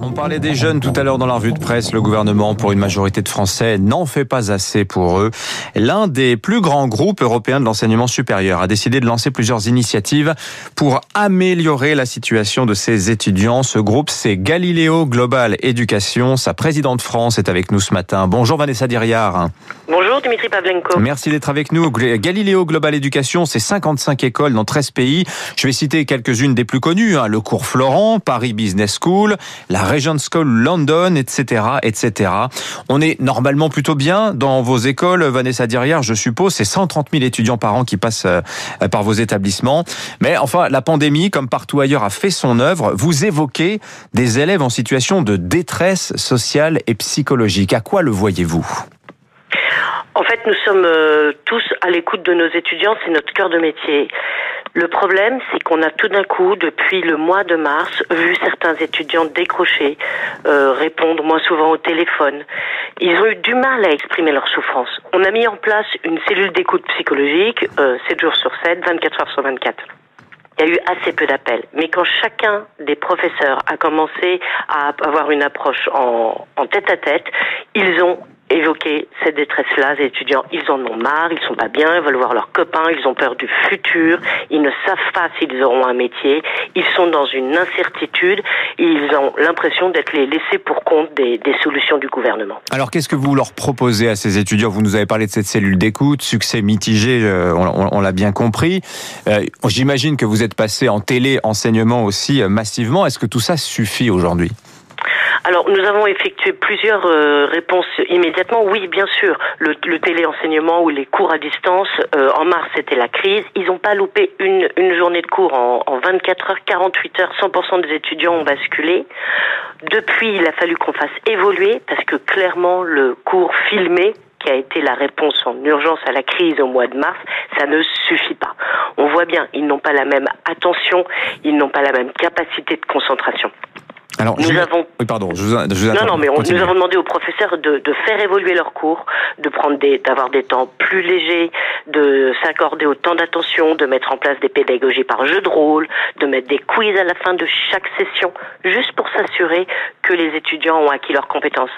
On parlait des jeunes tout à l'heure dans la revue de presse. Le gouvernement, pour une majorité de Français, n'en fait pas assez pour eux. L'un des plus grands groupes européens de l'enseignement supérieur a décidé de lancer plusieurs initiatives pour améliorer la situation de ses étudiants. Ce groupe, c'est Galileo Global Education. Sa présidente France est avec nous ce matin. Bonjour Vanessa Diriard. Bonjour Dimitri Pavlenko. Merci d'être avec nous. Galileo Global Education, c'est 55 écoles dans 13 pays. Je vais citer quelques-unes des plus connues. Hein. Le cours Florent, Paris Business School, la Regent School London, etc., etc. On est normalement plutôt bien dans vos écoles, Vanessa Dirière, je suppose. C'est 130 000 étudiants par an qui passent euh, par vos établissements. Mais enfin, la pandémie, comme partout ailleurs, a fait son œuvre. Vous évoquez des élèves en situation de détresse sociale et psychologique. À quoi le voyez-vous? En fait, nous sommes euh, tous à l'écoute de nos étudiants, c'est notre cœur de métier. Le problème, c'est qu'on a tout d'un coup, depuis le mois de mars, vu certains étudiants décrocher, euh, répondre moins souvent au téléphone. Ils ont eu du mal à exprimer leur souffrance. On a mis en place une cellule d'écoute psychologique, euh, 7 jours sur 7, 24 heures sur 24 il y a eu assez peu d'appels. Mais quand chacun des professeurs a commencé à avoir une approche en, en tête à tête, ils ont évoquer cette détresse-là. Les étudiants, ils en ont marre, ils sont pas bien, ils veulent voir leurs copains, ils ont peur du futur, ils ne savent pas s'ils auront un métier, ils sont dans une incertitude ils ont l'impression d'être les laissés pour compte des, solutions du gouvernement. Alors qu'est-ce que vous leur proposez à ces étudiants? Vous nous avez parlé de cette cellule d'écoute, succès mitigé, euh, on, l'a bien compris. Euh, J'imagine que vous êtes passé en télé enseignement aussi euh, massivement. Est-ce que tout ça suffit aujourd'hui? Alors, nous avons effectué plusieurs euh, réponses immédiatement. Oui, bien sûr, le, le téléenseignement ou les cours à distance, euh, en mars, c'était la crise. Ils n'ont pas loupé une, une journée de cours en, en 24 heures, 48 heures. 100% des étudiants ont basculé. Depuis, il a fallu qu'on fasse évoluer parce que clairement, le cours filmé qui a été la réponse en urgence à la crise au mois de mars, ça ne suffit pas. On voit bien, ils n'ont pas la même attention, ils n'ont pas la même capacité de concentration. Alors, nous avons. Oui, pardon. Je vous, je vous non, non, mais on, nous avons demandé aux professeurs de, de, faire évoluer leurs cours, de prendre des, d'avoir des temps plus légers, de s'accorder autant d'attention, de mettre en place des pédagogies par jeu de rôle, de mettre des quiz à la fin de chaque session, juste pour s'assurer que les étudiants ont acquis leurs compétences.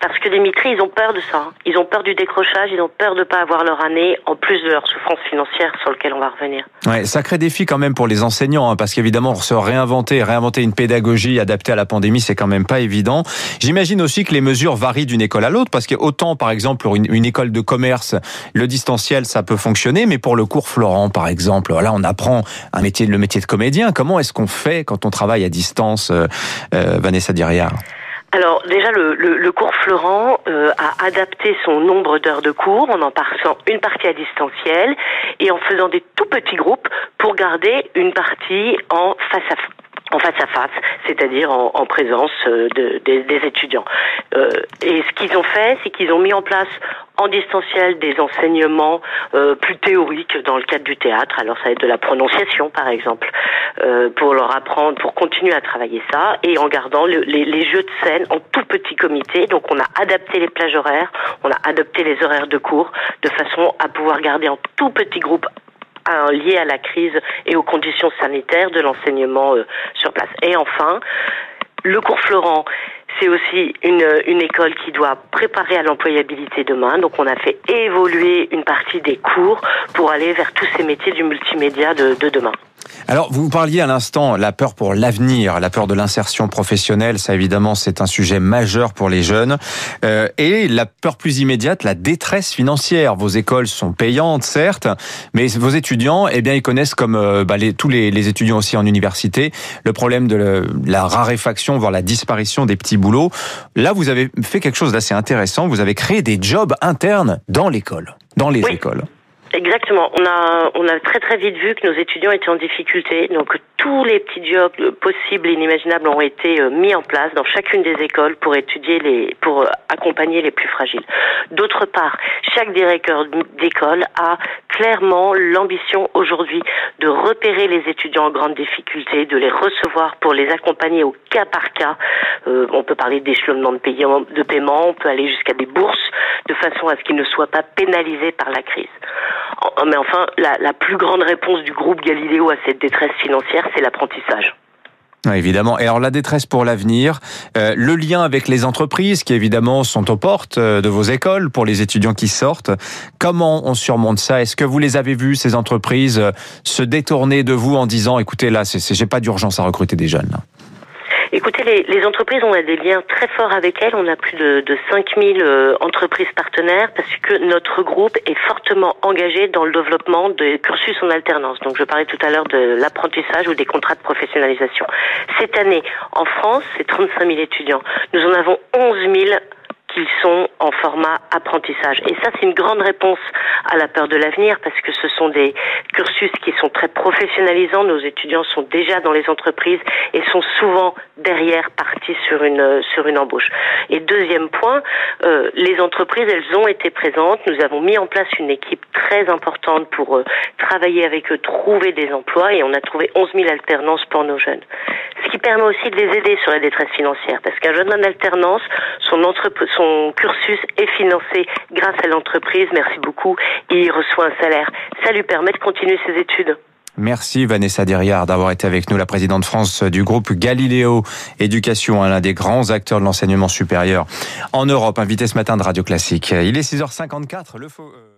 Parce que Dimitri, ils ont peur de ça. Ils ont peur du décrochage, ils ont peur de pas avoir leur année, en plus de leur souffrance financière sur lequel on va revenir. Ouais, sacré défi quand même pour les enseignants, hein, parce qu'évidemment, se réinventer, réinventer une pédagogie adaptée à la pandémie, c'est quand même pas évident. J'imagine aussi que les mesures varient d'une école à l'autre, parce qu'autant, par exemple, pour une, une, école de commerce, le distanciel, ça peut fonctionner, mais pour le cours Florent, par exemple, là, on apprend un métier, le métier de comédien. Comment est-ce qu'on fait quand on travaille à distance, euh, euh, Vanessa Diriard? Alors déjà, le, cours Florent euh, a adapté son nombre d'heures de cours en en passant une partie à distanciel et en faisant des tout petits groupes pour garder une partie en face à face, c'est-à-dire en, en, présence euh, de, de, des étudiants. Euh, et ce qu'ils ont fait, c'est qu'ils ont mis en place en distanciel des enseignements euh, plus théoriques dans le cadre du théâtre. Alors ça va être de la prononciation, par exemple, pour leur apprendre, pour continuer à travailler ça, et en gardant le, les, les, jeux de scène en tout petit comité. Donc on a adapté les plages horaires, on a adapté les horaires de cours, de façon à pouvoir garder en tout petit groupe lié à la crise et aux conditions sanitaires de l'enseignement euh, sur place. Et enfin, le cours Florent, c'est aussi une, une école qui doit préparer à l'employabilité demain. Donc on a fait évoluer une partie des cours pour aller vers tous ces métiers du multimédia de, de demain. Alors, vous parliez à l'instant la peur pour l'avenir, la peur de l'insertion professionnelle. Ça, évidemment, c'est un sujet majeur pour les jeunes. Euh, et la peur plus immédiate, la détresse financière. Vos écoles sont payantes, certes, mais vos étudiants, eh bien, ils connaissent comme euh, bah, les, tous les, les, étudiants aussi en université le problème de le, la raréfaction, voire la disparition des petits boulots. Là, vous avez fait quelque chose d'assez intéressant. Vous avez créé des jobs internes dans l'école, dans les oui. écoles. Exactement. On a, on a très très vite vu que nos étudiants étaient en difficulté. Donc tous les petits jobs possibles et inimaginables ont été euh, mis en place dans chacune des écoles pour étudier les, pour euh, accompagner les plus fragiles. D'autre part, chaque directeur d'école a clairement l'ambition aujourd'hui de repérer les étudiants en grande difficulté, de les recevoir pour les accompagner au cas par cas. Euh, on peut parler d'échelonnement de, paiement, de paiement, on peut aller jusqu'à des bourses de façon à ce qu'ils ne soient pas pénalisés par la crise. Mais enfin, la, plus grande réponse du groupe Galileo à cette détresse financière, c'est l'apprentissage. évidemment. Et alors la détresse pour l'avenir, euh, le lien avec les entreprises qui évidemment sont aux portes euh, de vos écoles pour les étudiants qui sortent. Comment on surmonte ça? Est-ce que vous les avez vus ces entreprises euh, se détourner de vous en disant écoutez là, j'ai pas d'urgence à recruter des jeunes Écoutez, les, entreprises, on a des liens très forts avec elles. On a plus de, de 5000 euh, entreprises partenaires parce que notre groupe est fortement engagé dans le développement des cursus en alternance. Donc, je parlais tout à l'heure de l'apprentissage ou des contrats de professionnalisation. Cette année, en France, c'est 35 000 étudiants. Nous en avons 11 000 qu'ils sont en format apprentissage. Et ça, c'est une grande réponse à la peur de l'avenir parce que ce sont des cursus qui sont très professionnalisants. Nos étudiants sont déjà dans les entreprises et sont souvent derrière partis sur une sur une embauche. Et deuxième point, euh, les entreprises, elles ont été présentes. Nous avons mis en place une équipe très importante pour euh, travailler avec eux, trouver des emplois et on a trouvé 11 000 alternances pour nos jeunes. Permet aussi de les aider sur la détresse financière parce qu'un jeune en alternance, son cursus est financé grâce à l'entreprise, merci beaucoup, il reçoit un salaire. Ça lui permet de continuer ses études. Merci Vanessa Derriard d'avoir été avec nous, la présidente France du groupe Galiléo Éducation, l'un des grands acteurs de l'enseignement supérieur en Europe, invité ce matin de Radio Classique. Il est 6h54, le faux... Euh,